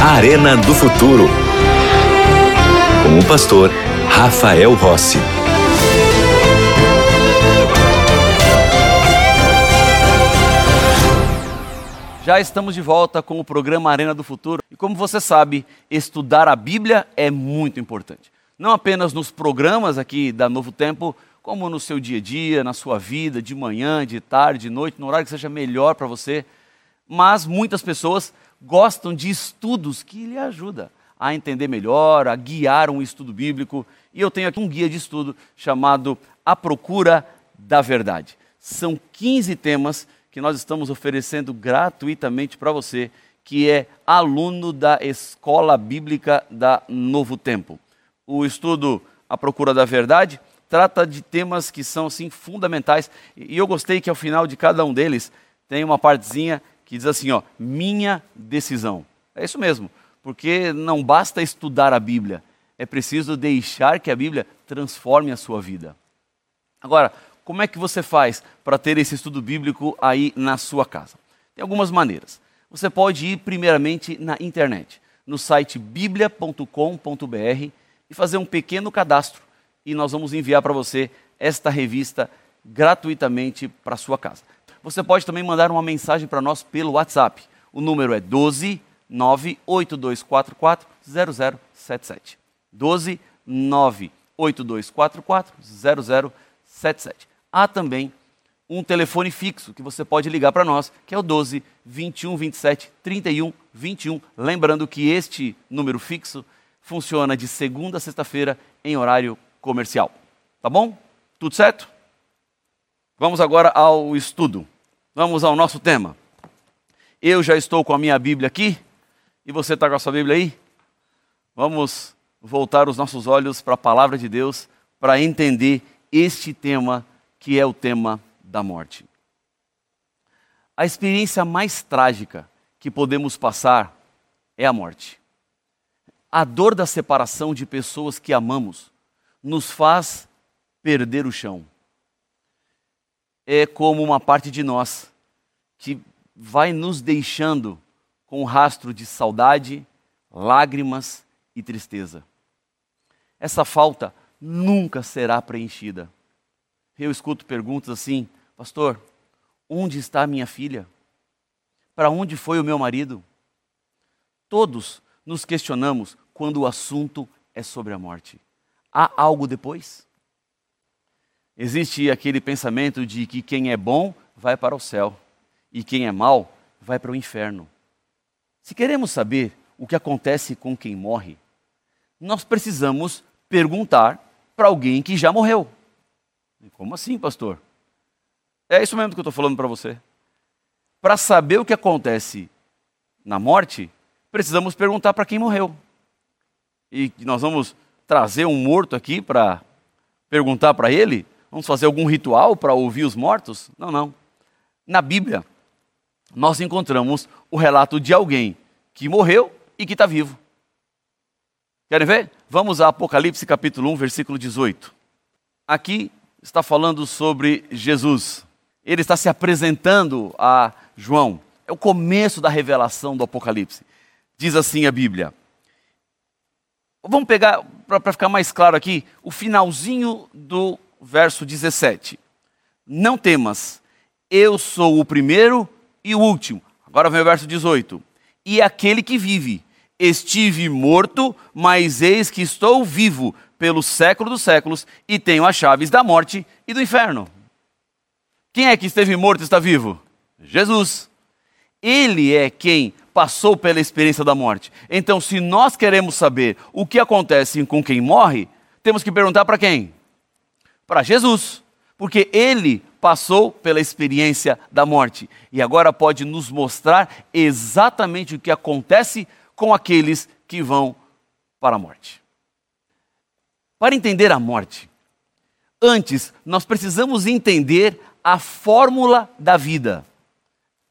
Arena do Futuro. Com o pastor Rafael Rossi. Já estamos de volta com o programa Arena do Futuro. E como você sabe, estudar a Bíblia é muito importante. Não apenas nos programas aqui da Novo Tempo, como no seu dia a dia, na sua vida, de manhã, de tarde, de noite, no horário que seja melhor para você. Mas muitas pessoas gostam de estudos que lhe ajudam a entender melhor, a guiar um estudo bíblico. E eu tenho aqui um guia de estudo chamado A Procura da Verdade. São 15 temas que nós estamos oferecendo gratuitamente para você que é aluno da Escola Bíblica da Novo Tempo. O estudo A Procura da Verdade trata de temas que são assim fundamentais e eu gostei que ao final de cada um deles tem uma partezinha que diz assim, ó, minha decisão. É isso mesmo, porque não basta estudar a Bíblia, é preciso deixar que a Bíblia transforme a sua vida. Agora, como é que você faz para ter esse estudo bíblico aí na sua casa? Tem algumas maneiras. Você pode ir primeiramente na internet, no site biblia.com.br e fazer um pequeno cadastro e nós vamos enviar para você esta revista gratuitamente para sua casa. Você pode também mandar uma mensagem para nós pelo WhatsApp. O número é 12 98244 0077. 12 98244 0077 há também um telefone fixo que você pode ligar para nós, que é o 12 21 27 31 21. Lembrando que este número fixo funciona de segunda a sexta-feira em horário comercial. Tá bom? Tudo certo? Vamos agora ao estudo. Vamos ao nosso tema. Eu já estou com a minha Bíblia aqui e você está com a sua Bíblia aí? Vamos voltar os nossos olhos para a palavra de Deus para entender este tema que é o tema da morte. A experiência mais trágica que podemos passar é a morte. A dor da separação de pessoas que amamos nos faz perder o chão. É como uma parte de nós que vai nos deixando com um rastro de saudade, lágrimas e tristeza. Essa falta nunca será preenchida eu escuto perguntas assim: Pastor, onde está minha filha? Para onde foi o meu marido? Todos nos questionamos quando o assunto é sobre a morte. Há algo depois? Existe aquele pensamento de que quem é bom vai para o céu e quem é mal vai para o inferno. Se queremos saber o que acontece com quem morre, nós precisamos perguntar para alguém que já morreu. Como assim, pastor? É isso mesmo que eu estou falando para você. Para saber o que acontece na morte, precisamos perguntar para quem morreu. E nós vamos trazer um morto aqui para perguntar para ele? Vamos fazer algum ritual para ouvir os mortos? Não, não. Na Bíblia, nós encontramos o relato de alguém que morreu e que está vivo. Querem ver? Vamos a Apocalipse capítulo 1, versículo 18. Aqui está falando sobre Jesus. Ele está se apresentando a João. É o começo da revelação do Apocalipse. Diz assim a Bíblia. Vamos pegar, para ficar mais claro aqui, o finalzinho do verso 17. Não temas, eu sou o primeiro e o último. Agora vem o verso 18. E aquele que vive, estive morto, mas eis que estou vivo pelo século dos séculos e tenho as chaves da morte e do inferno. Quem é que esteve morto e está vivo? Jesus. Ele é quem passou pela experiência da morte. Então, se nós queremos saber o que acontece com quem morre, temos que perguntar para quem? Para Jesus. Porque ele passou pela experiência da morte e agora pode nos mostrar exatamente o que acontece com aqueles que vão para a morte. Para entender a morte, antes nós precisamos entender a fórmula da vida.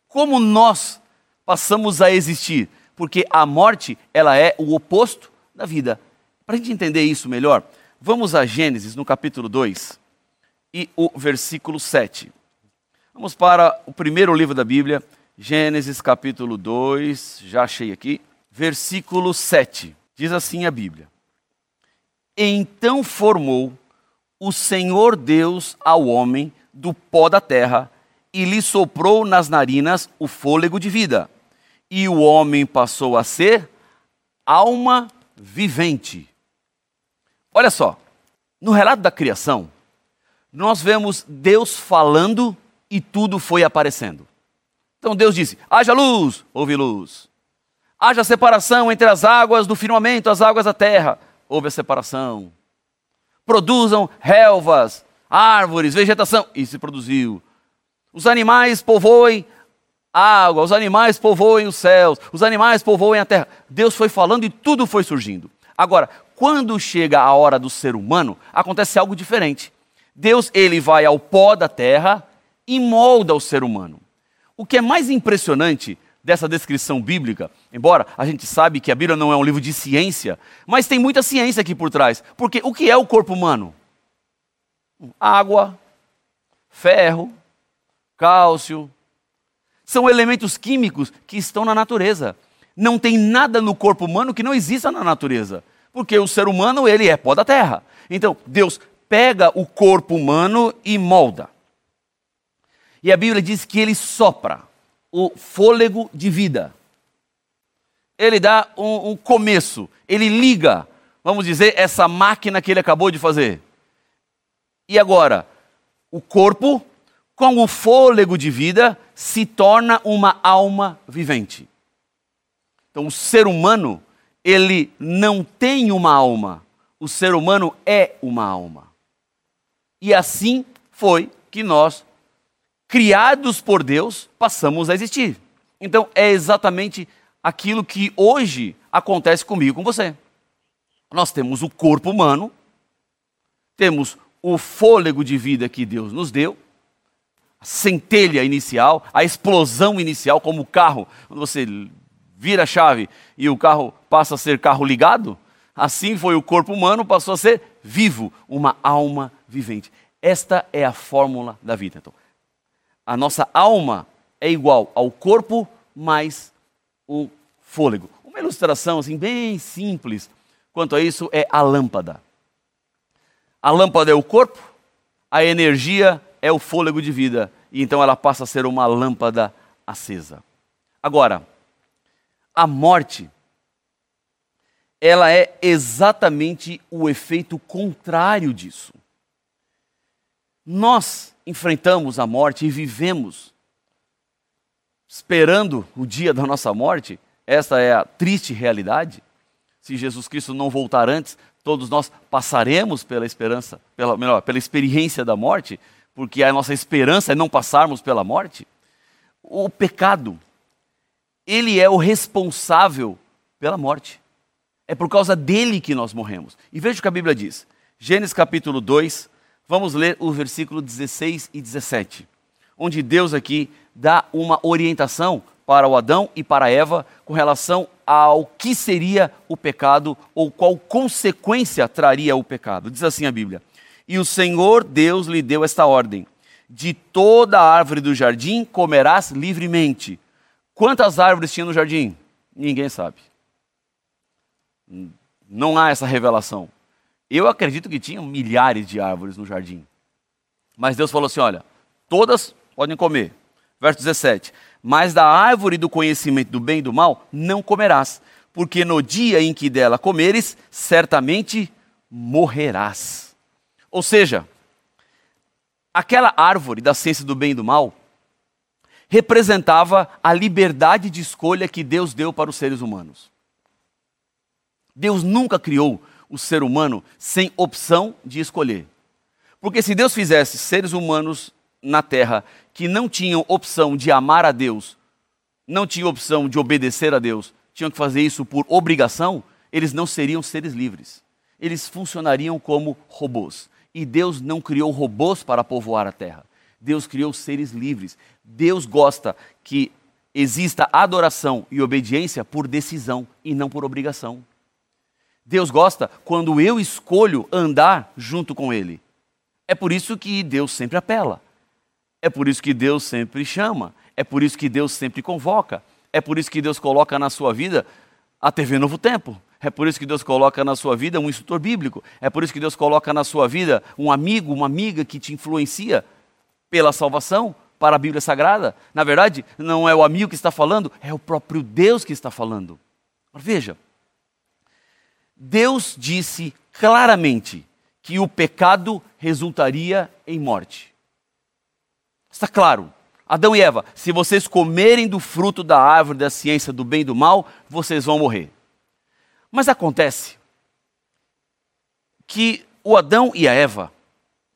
Como nós passamos a existir? Porque a morte, ela é o oposto da vida. Para a gente entender isso melhor, vamos a Gênesis no capítulo 2 e o versículo 7. Vamos para o primeiro livro da Bíblia, Gênesis capítulo 2, já achei aqui, versículo 7. Diz assim a Bíblia: Então formou o Senhor Deus ao homem do pó da terra e lhe soprou nas narinas o fôlego de vida. E o homem passou a ser alma vivente. Olha só, no relato da criação, nós vemos Deus falando e tudo foi aparecendo. Então Deus disse: haja luz, houve luz. Haja separação entre as águas do firmamento, as águas da terra, houve a separação. Produzam relvas, árvores, vegetação, e se produziu. Os animais povoem a água, os animais povoem os céus, os animais povoem a terra. Deus foi falando e tudo foi surgindo. Agora, quando chega a hora do ser humano, acontece algo diferente. Deus, ele vai ao pó da terra e molda o ser humano. O que é mais impressionante dessa descrição bíblica, embora a gente sabe que a Bíblia não é um livro de ciência, mas tem muita ciência aqui por trás. Porque o que é o corpo humano? Água, ferro, cálcio. São elementos químicos que estão na natureza. Não tem nada no corpo humano que não exista na natureza. Porque o ser humano, ele é pó da terra. Então, Deus pega o corpo humano e molda. E a Bíblia diz que ele sopra o fôlego de vida. Ele dá um, um, começo, ele liga, vamos dizer, essa máquina que ele acabou de fazer. E agora, o corpo, com o fôlego de vida, se torna uma alma vivente. Então, o ser humano, ele não tem uma alma, o ser humano é uma alma. E assim foi que nós criados por Deus, passamos a existir. Então é exatamente aquilo que hoje acontece comigo com você. Nós temos o corpo humano, temos o fôlego de vida que Deus nos deu, a centelha inicial, a explosão inicial, como o carro, quando você vira a chave e o carro passa a ser carro ligado, assim foi o corpo humano, passou a ser vivo, uma alma vivente. Esta é a fórmula da vida. Então, a nossa alma é igual ao corpo mais o fôlego. Uma ilustração assim bem simples quanto a isso é a lâmpada. A lâmpada é o corpo, a energia é o fôlego de vida, e então ela passa a ser uma lâmpada acesa. Agora, a morte ela é exatamente o efeito contrário disso. Nós enfrentamos a morte e vivemos esperando o dia da nossa morte, essa é a triste realidade. Se Jesus Cristo não voltar antes, todos nós passaremos pela esperança, pela, melhor, pela experiência da morte, porque a nossa esperança é não passarmos pela morte. O pecado, ele é o responsável pela morte. É por causa dele que nós morremos. E veja o que a Bíblia diz. Gênesis capítulo 2, Vamos ler o versículo 16 e 17, onde Deus aqui dá uma orientação para o Adão e para Eva com relação ao que seria o pecado ou qual consequência traria o pecado. Diz assim a Bíblia: E o Senhor Deus lhe deu esta ordem: De toda árvore do jardim comerás livremente. Quantas árvores tinha no jardim? Ninguém sabe. Não há essa revelação. Eu acredito que tinham milhares de árvores no jardim. Mas Deus falou assim: olha, todas podem comer. Verso 17: Mas da árvore do conhecimento do bem e do mal não comerás, porque no dia em que dela comeres, certamente morrerás. Ou seja, aquela árvore da ciência do bem e do mal representava a liberdade de escolha que Deus deu para os seres humanos. Deus nunca criou o ser humano sem opção de escolher. Porque se Deus fizesse seres humanos na terra que não tinham opção de amar a Deus, não tinham opção de obedecer a Deus, tinham que fazer isso por obrigação, eles não seriam seres livres. Eles funcionariam como robôs. E Deus não criou robôs para povoar a terra. Deus criou seres livres. Deus gosta que exista adoração e obediência por decisão e não por obrigação. Deus gosta quando eu escolho andar junto com Ele. É por isso que Deus sempre apela. É por isso que Deus sempre chama, é por isso que Deus sempre convoca, é por isso que Deus coloca na sua vida a TV Novo Tempo, é por isso que Deus coloca na sua vida um instrutor bíblico. É por isso que Deus coloca na sua vida um amigo, uma amiga que te influencia pela salvação, para a Bíblia Sagrada. Na verdade, não é o amigo que está falando, é o próprio Deus que está falando. Veja, Deus disse claramente que o pecado resultaria em morte. Está claro. Adão e Eva, se vocês comerem do fruto da árvore da ciência do bem e do mal, vocês vão morrer. Mas acontece que o Adão e a Eva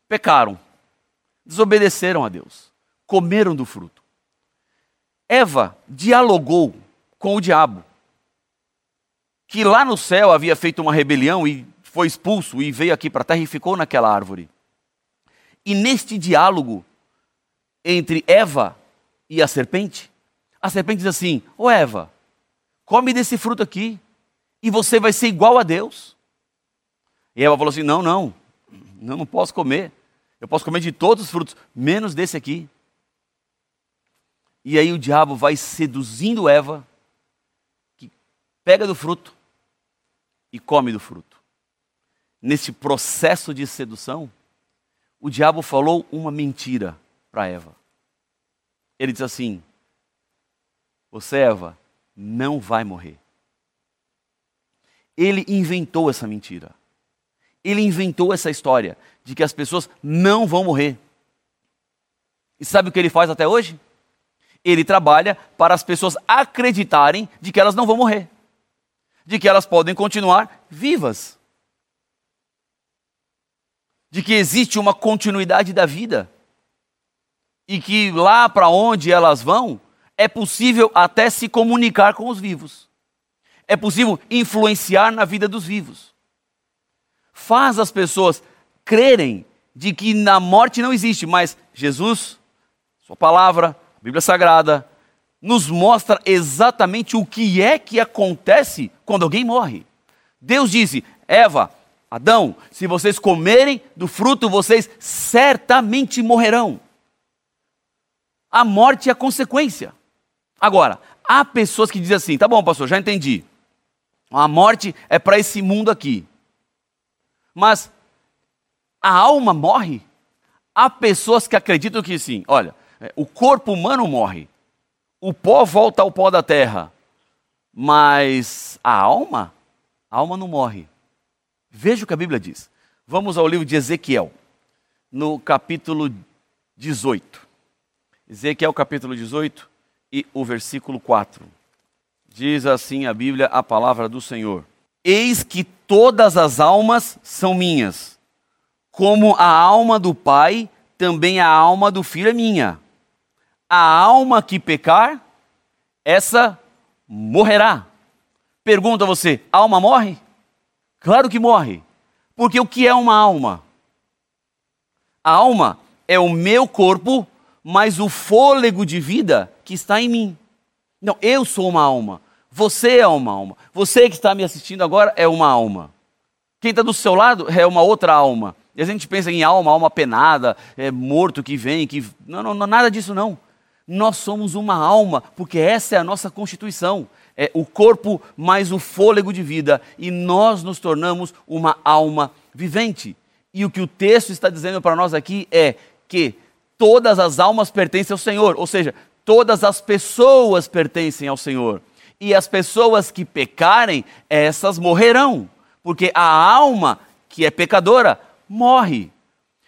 pecaram, desobedeceram a Deus, comeram do fruto. Eva dialogou com o diabo, que lá no céu havia feito uma rebelião e foi expulso e veio aqui para a terra e ficou naquela árvore. E neste diálogo entre Eva e a serpente, a serpente diz assim: Ô Eva, come desse fruto aqui e você vai ser igual a Deus. E Eva falou assim: não, não, não, não posso comer. Eu posso comer de todos os frutos, menos desse aqui. E aí o diabo vai seduzindo Eva, que pega do fruto e come do fruto. Nesse processo de sedução, o diabo falou uma mentira para Eva. Ele diz assim: Você, Eva, não vai morrer ele inventou essa mentira. Ele inventou essa história de que as pessoas não vão morrer. E sabe o que ele faz até hoje? Ele trabalha para as pessoas acreditarem de que elas não vão morrer, de que elas podem continuar vivas, de que existe uma continuidade da vida e que lá para onde elas vão é possível até se comunicar com os vivos é possível influenciar na vida dos vivos. Faz as pessoas crerem de que na morte não existe, mas Jesus, Sua palavra, a Bíblia Sagrada, nos mostra exatamente o que é que acontece quando alguém morre. Deus disse: Eva, Adão, se vocês comerem do fruto, vocês certamente morrerão. A morte é a consequência. Agora, há pessoas que dizem assim: tá bom, pastor, já entendi. A morte é para esse mundo aqui. Mas a alma morre? Há pessoas que acreditam que sim. Olha, é, o corpo humano morre. O pó volta ao pó da terra. Mas a alma? A alma não morre. Veja o que a Bíblia diz. Vamos ao livro de Ezequiel, no capítulo 18. Ezequiel, capítulo 18 e o versículo 4. Diz assim a Bíblia, a palavra do Senhor: Eis que todas as almas são minhas, como a alma do Pai, também a alma do Filho é minha. A alma que pecar, essa morrerá. Pergunta você: a alma morre? Claro que morre. Porque o que é uma alma? A alma é o meu corpo, mais o fôlego de vida que está em mim. Não, eu sou uma alma. Você é uma alma. Você que está me assistindo agora é uma alma. Quem está do seu lado é uma outra alma. E a gente pensa em alma, alma penada, é morto que vem, que. Não, não, não, nada disso não. Nós somos uma alma, porque essa é a nossa constituição. É o corpo mais o fôlego de vida. E nós nos tornamos uma alma vivente. E o que o texto está dizendo para nós aqui é que todas as almas pertencem ao Senhor, ou seja, todas as pessoas pertencem ao Senhor e as pessoas que pecarem, essas morrerão, porque a alma que é pecadora morre.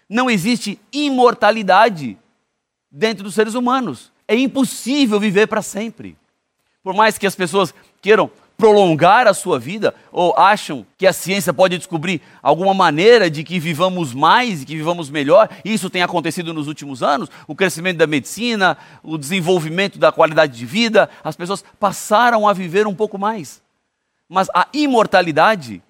Não existe imortalidade dentro dos seres humanos. É impossível viver para sempre. Por mais que as pessoas queiram prolongar a sua vida ou acham que a ciência pode descobrir alguma maneira de que vivamos mais e que vivamos melhor. Isso tem acontecido nos últimos anos, o crescimento da medicina, o desenvolvimento da qualidade de vida, as pessoas passaram a viver um pouco mais. Mas a imortalidade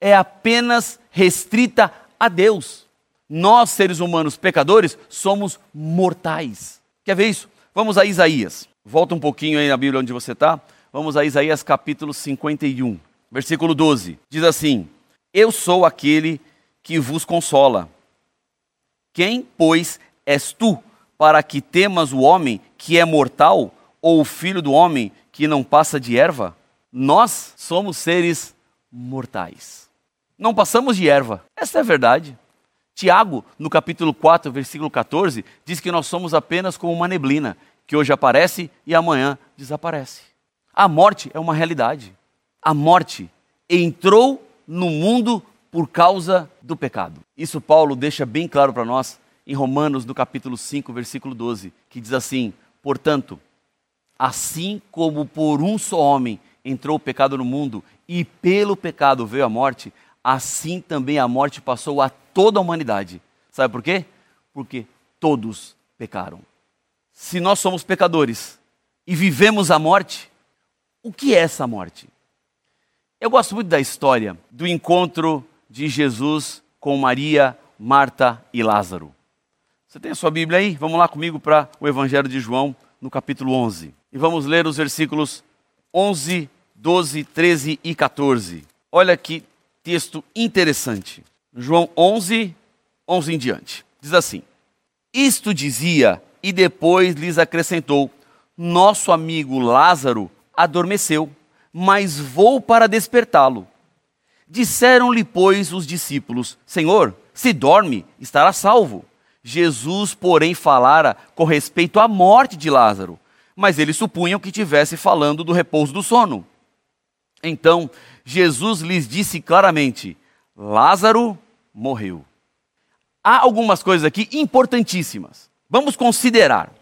é apenas restrita a Deus. Nós, seres humanos pecadores, somos mortais. Quer ver isso? Vamos a Isaías. Volta um pouquinho aí na Bíblia onde você está. Vamos a Isaías capítulo 51, versículo 12. Diz assim: Eu sou aquele que vos consola. Quem, pois, és tu para que temas o homem que é mortal ou o filho do homem que não passa de erva? Nós somos seres mortais. Não passamos de erva. Essa é a verdade. Tiago, no capítulo 4, versículo 14, diz que nós somos apenas como uma neblina, que hoje aparece e amanhã desaparece. A morte é uma realidade. A morte entrou no mundo por causa do pecado. Isso Paulo deixa bem claro para nós em Romanos, no capítulo 5, versículo 12, que diz assim: Portanto, assim como por um só homem entrou o pecado no mundo e pelo pecado veio a morte, assim também a morte passou a toda a humanidade. Sabe por quê? Porque todos pecaram. Se nós somos pecadores e vivemos a morte, o que é essa morte? Eu gosto muito da história do encontro de Jesus com Maria, Marta e Lázaro. Você tem a sua Bíblia aí? Vamos lá comigo para o Evangelho de João, no capítulo 11. E vamos ler os versículos 11, 12, 13 e 14. Olha que texto interessante. João 11, 11 em diante. Diz assim: Isto dizia e depois lhes acrescentou: Nosso amigo Lázaro adormeceu, mas vou para despertá-lo. Disseram-lhe, pois, os discípulos: Senhor, se dorme, estará salvo. Jesus, porém, falara com respeito à morte de Lázaro, mas eles supunham que tivesse falando do repouso do sono. Então, Jesus lhes disse claramente: Lázaro morreu. Há algumas coisas aqui importantíssimas. Vamos considerar.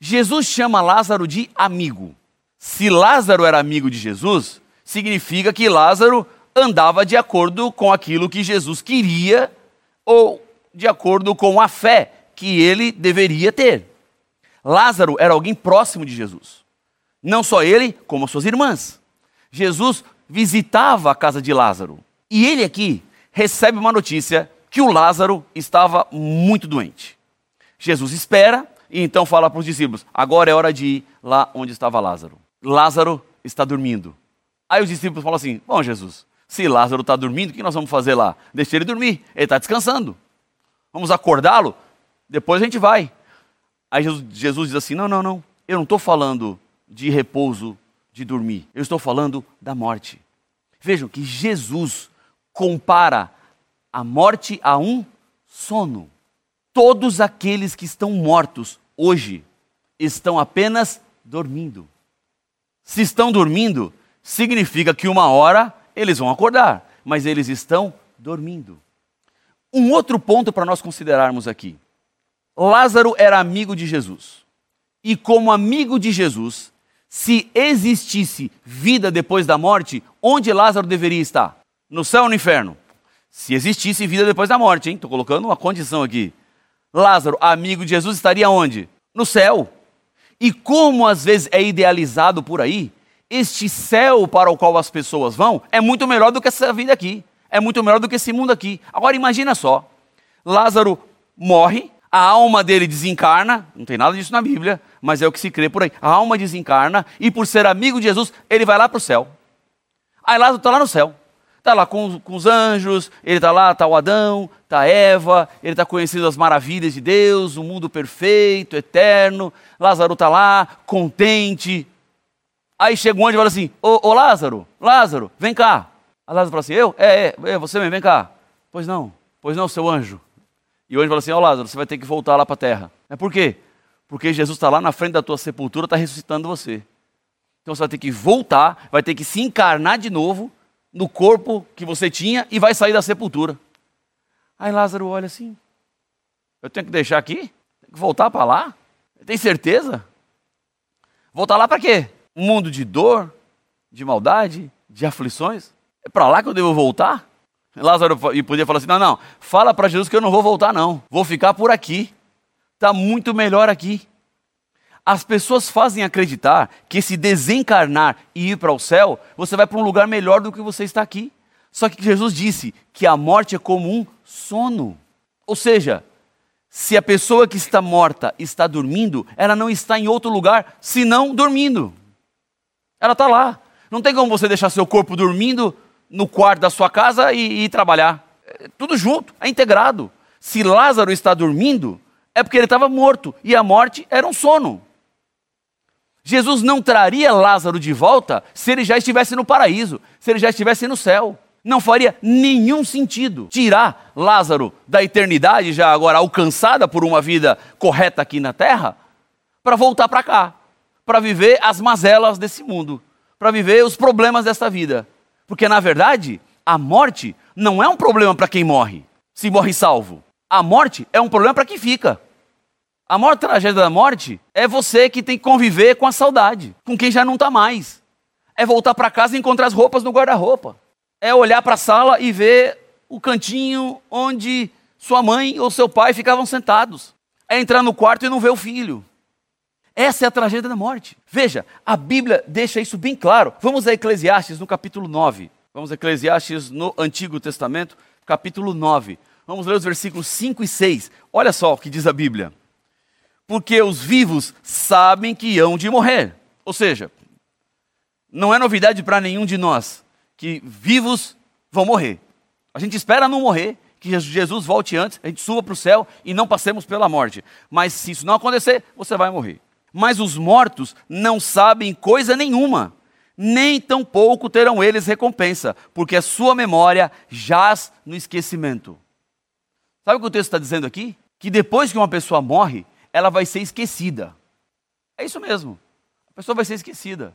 Jesus chama Lázaro de amigo. Se Lázaro era amigo de Jesus, significa que Lázaro andava de acordo com aquilo que Jesus queria ou de acordo com a fé que ele deveria ter. Lázaro era alguém próximo de Jesus. Não só ele, como suas irmãs. Jesus visitava a casa de Lázaro. E ele aqui recebe uma notícia que o Lázaro estava muito doente. Jesus espera e então fala para os discípulos: agora é hora de ir lá onde estava Lázaro. Lázaro está dormindo. Aí os discípulos falam assim: Bom, Jesus, se Lázaro está dormindo, o que nós vamos fazer lá? Deixa ele dormir, ele está descansando. Vamos acordá-lo? Depois a gente vai. Aí Jesus, Jesus diz assim: Não, não, não, eu não estou falando de repouso, de dormir, eu estou falando da morte. Vejam que Jesus compara a morte a um sono. Todos aqueles que estão mortos hoje estão apenas dormindo. Se estão dormindo, significa que uma hora eles vão acordar, mas eles estão dormindo. Um outro ponto para nós considerarmos aqui: Lázaro era amigo de Jesus. E como amigo de Jesus, se existisse vida depois da morte, onde Lázaro deveria estar? No céu ou no inferno? Se existisse vida depois da morte, hein? Estou colocando uma condição aqui. Lázaro, amigo de Jesus, estaria onde? No céu. E como às vezes é idealizado por aí, este céu para o qual as pessoas vão é muito melhor do que essa vida aqui. É muito melhor do que esse mundo aqui. Agora imagina só. Lázaro morre, a alma dele desencarna, não tem nada disso na Bíblia, mas é o que se crê por aí. A alma desencarna e por ser amigo de Jesus, ele vai lá para o céu. Aí Lázaro está lá no céu. Está lá com, com, os anjos, ele está lá, está o Adão, está Eva, ele está conhecendo as maravilhas de Deus, o mundo perfeito, eterno. Lázaro está lá, contente, Aí chega um anjo e fala assim: Ô, ô Lázaro, Lázaro, vem cá. Aí Lázaro fala assim: Eu? É, é, é você mesmo, vem cá. Pois não, pois não, seu anjo. E o anjo fala assim: Ó Lázaro, você vai ter que voltar lá para a terra. É por quê? Porque Jesus está lá na frente da tua sepultura, está ressuscitando você. Então você vai ter que voltar, vai ter que se encarnar de novo no corpo que você tinha e vai sair da sepultura. Aí Lázaro olha assim: Eu tenho que deixar aqui? Tenho que voltar para lá? Tem certeza? Voltar lá para quê? um mundo de dor, de maldade, de aflições? É para lá que eu devo voltar? Lázaro podia falar assim: não, não, fala para Jesus que eu não vou voltar, não, vou ficar por aqui, está muito melhor aqui. As pessoas fazem acreditar que se desencarnar e ir para o céu, você vai para um lugar melhor do que você está aqui. Só que Jesus disse que a morte é como um sono. Ou seja, se a pessoa que está morta está dormindo, ela não está em outro lugar senão dormindo. Ela está lá. Não tem como você deixar seu corpo dormindo no quarto da sua casa e, e trabalhar. É tudo junto, é integrado. Se Lázaro está dormindo, é porque ele estava morto e a morte era um sono. Jesus não traria Lázaro de volta se ele já estivesse no paraíso, se ele já estivesse no céu. Não faria nenhum sentido tirar Lázaro da eternidade, já agora alcançada por uma vida correta aqui na terra, para voltar para cá, para viver as mazelas desse mundo, para viver os problemas desta vida. Porque, na verdade, a morte não é um problema para quem morre, se morre salvo. A morte é um problema para quem fica. A maior tragédia da morte é você que tem que conviver com a saudade, com quem já não está mais. É voltar para casa e encontrar as roupas no guarda-roupa. É olhar para a sala e ver o cantinho onde sua mãe ou seu pai ficavam sentados. É entrar no quarto e não ver o filho. Essa é a tragédia da morte. Veja, a Bíblia deixa isso bem claro. Vamos a Eclesiastes no capítulo 9. Vamos a Eclesiastes no Antigo Testamento, capítulo 9. Vamos ler os versículos 5 e 6. Olha só o que diz a Bíblia porque os vivos sabem que hão de morrer. Ou seja, não é novidade para nenhum de nós que vivos vão morrer. A gente espera não morrer, que Jesus volte antes, a gente suba para o céu e não passemos pela morte. Mas se isso não acontecer, você vai morrer. Mas os mortos não sabem coisa nenhuma, nem tampouco terão eles recompensa, porque a sua memória jaz no esquecimento. Sabe o que o texto está dizendo aqui? Que depois que uma pessoa morre, ela vai ser esquecida. É isso mesmo. A pessoa vai ser esquecida.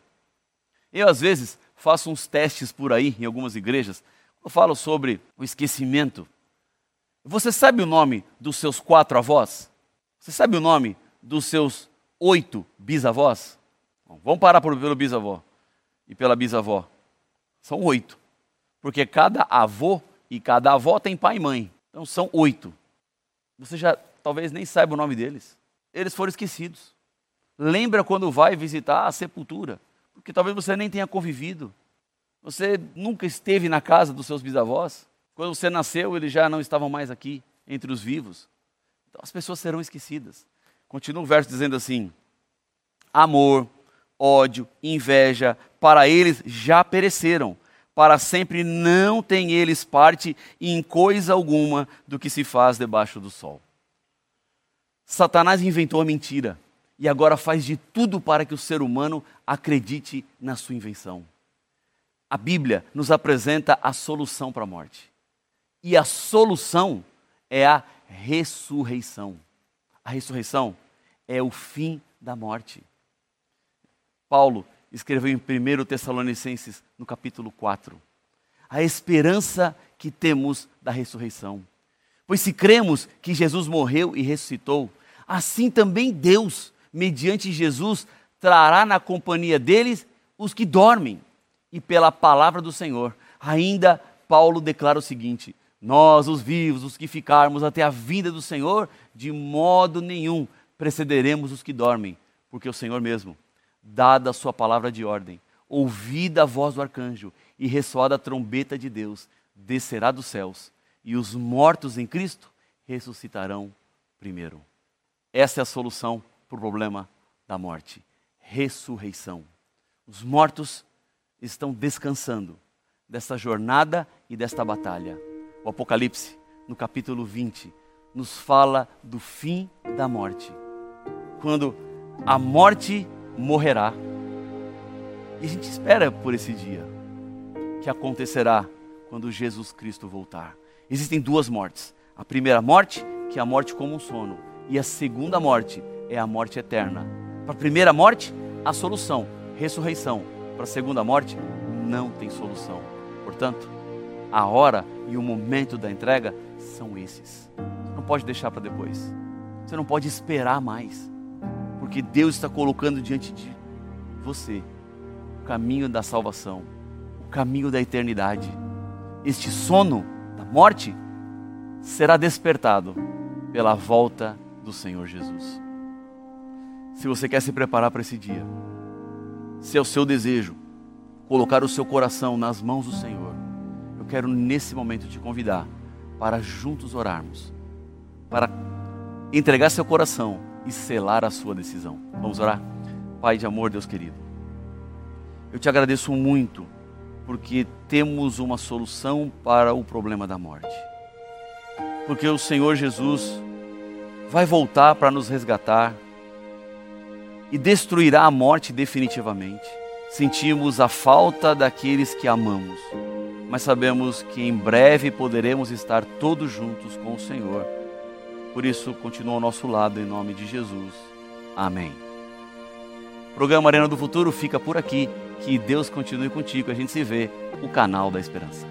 Eu, às vezes, faço uns testes por aí, em algumas igrejas, eu falo sobre o esquecimento. Você sabe o nome dos seus quatro avós? Você sabe o nome dos seus oito bisavós? Bom, vamos parar pelo bisavó e pela bisavó. São oito. Porque cada avô e cada avó tem pai e mãe. Então são oito. Você já talvez nem saiba o nome deles eles foram esquecidos. Lembra quando vai visitar a sepultura, porque talvez você nem tenha convivido. Você nunca esteve na casa dos seus bisavós. Quando você nasceu, eles já não estavam mais aqui entre os vivos. Então as pessoas serão esquecidas. Continua o verso dizendo assim: amor, ódio, inveja, para eles já pereceram. Para sempre não têm eles parte em coisa alguma do que se faz debaixo do sol. Satanás inventou a mentira e agora faz de tudo para que o ser humano acredite na sua invenção. A Bíblia nos apresenta a solução para a morte. E a solução é a ressurreição. A ressurreição é o fim da morte. Paulo escreveu em 1 Tessalonicenses, no capítulo 4, a esperança que temos da ressurreição. Pois se cremos que Jesus morreu e ressuscitou, assim também Deus, mediante Jesus, trará na companhia deles os que dormem. E pela palavra do Senhor, ainda Paulo declara o seguinte: Nós, os vivos, os que ficarmos até a vinda do Senhor, de modo nenhum precederemos os que dormem, porque o Senhor mesmo, dada a sua palavra de ordem, ouvida a voz do arcanjo e ressoada a trombeta de Deus, descerá dos céus, e os mortos em Cristo ressuscitarão primeiro. Essa é a solução para o problema da morte: ressurreição. Os mortos estão descansando dessa jornada e desta batalha. O Apocalipse, no capítulo 20, nos fala do fim da morte. Quando a morte morrerá. E a gente espera por esse dia, que acontecerá quando Jesus Cristo voltar. Existem duas mortes. A primeira morte, que é a morte como um sono e a segunda morte é a morte eterna. Para a primeira morte, a solução, ressurreição. Para a segunda morte, não tem solução. Portanto, a hora e o momento da entrega são esses. Você não pode deixar para depois. Você não pode esperar mais. Porque Deus está colocando diante de você o caminho da salvação, o caminho da eternidade. Este sono da morte será despertado pela volta do Senhor Jesus. Se você quer se preparar para esse dia, se é o seu desejo colocar o seu coração nas mãos do Senhor, eu quero nesse momento te convidar para juntos orarmos, para entregar seu coração e selar a sua decisão. Vamos orar? Pai de amor, Deus querido, eu te agradeço muito porque temos uma solução para o problema da morte. Porque o Senhor Jesus vai voltar para nos resgatar e destruirá a morte definitivamente. Sentimos a falta daqueles que amamos, mas sabemos que em breve poderemos estar todos juntos com o Senhor. Por isso, continua ao nosso lado em nome de Jesus. Amém. O programa Arena do Futuro fica por aqui. Que Deus continue contigo. A gente se vê no canal da Esperança.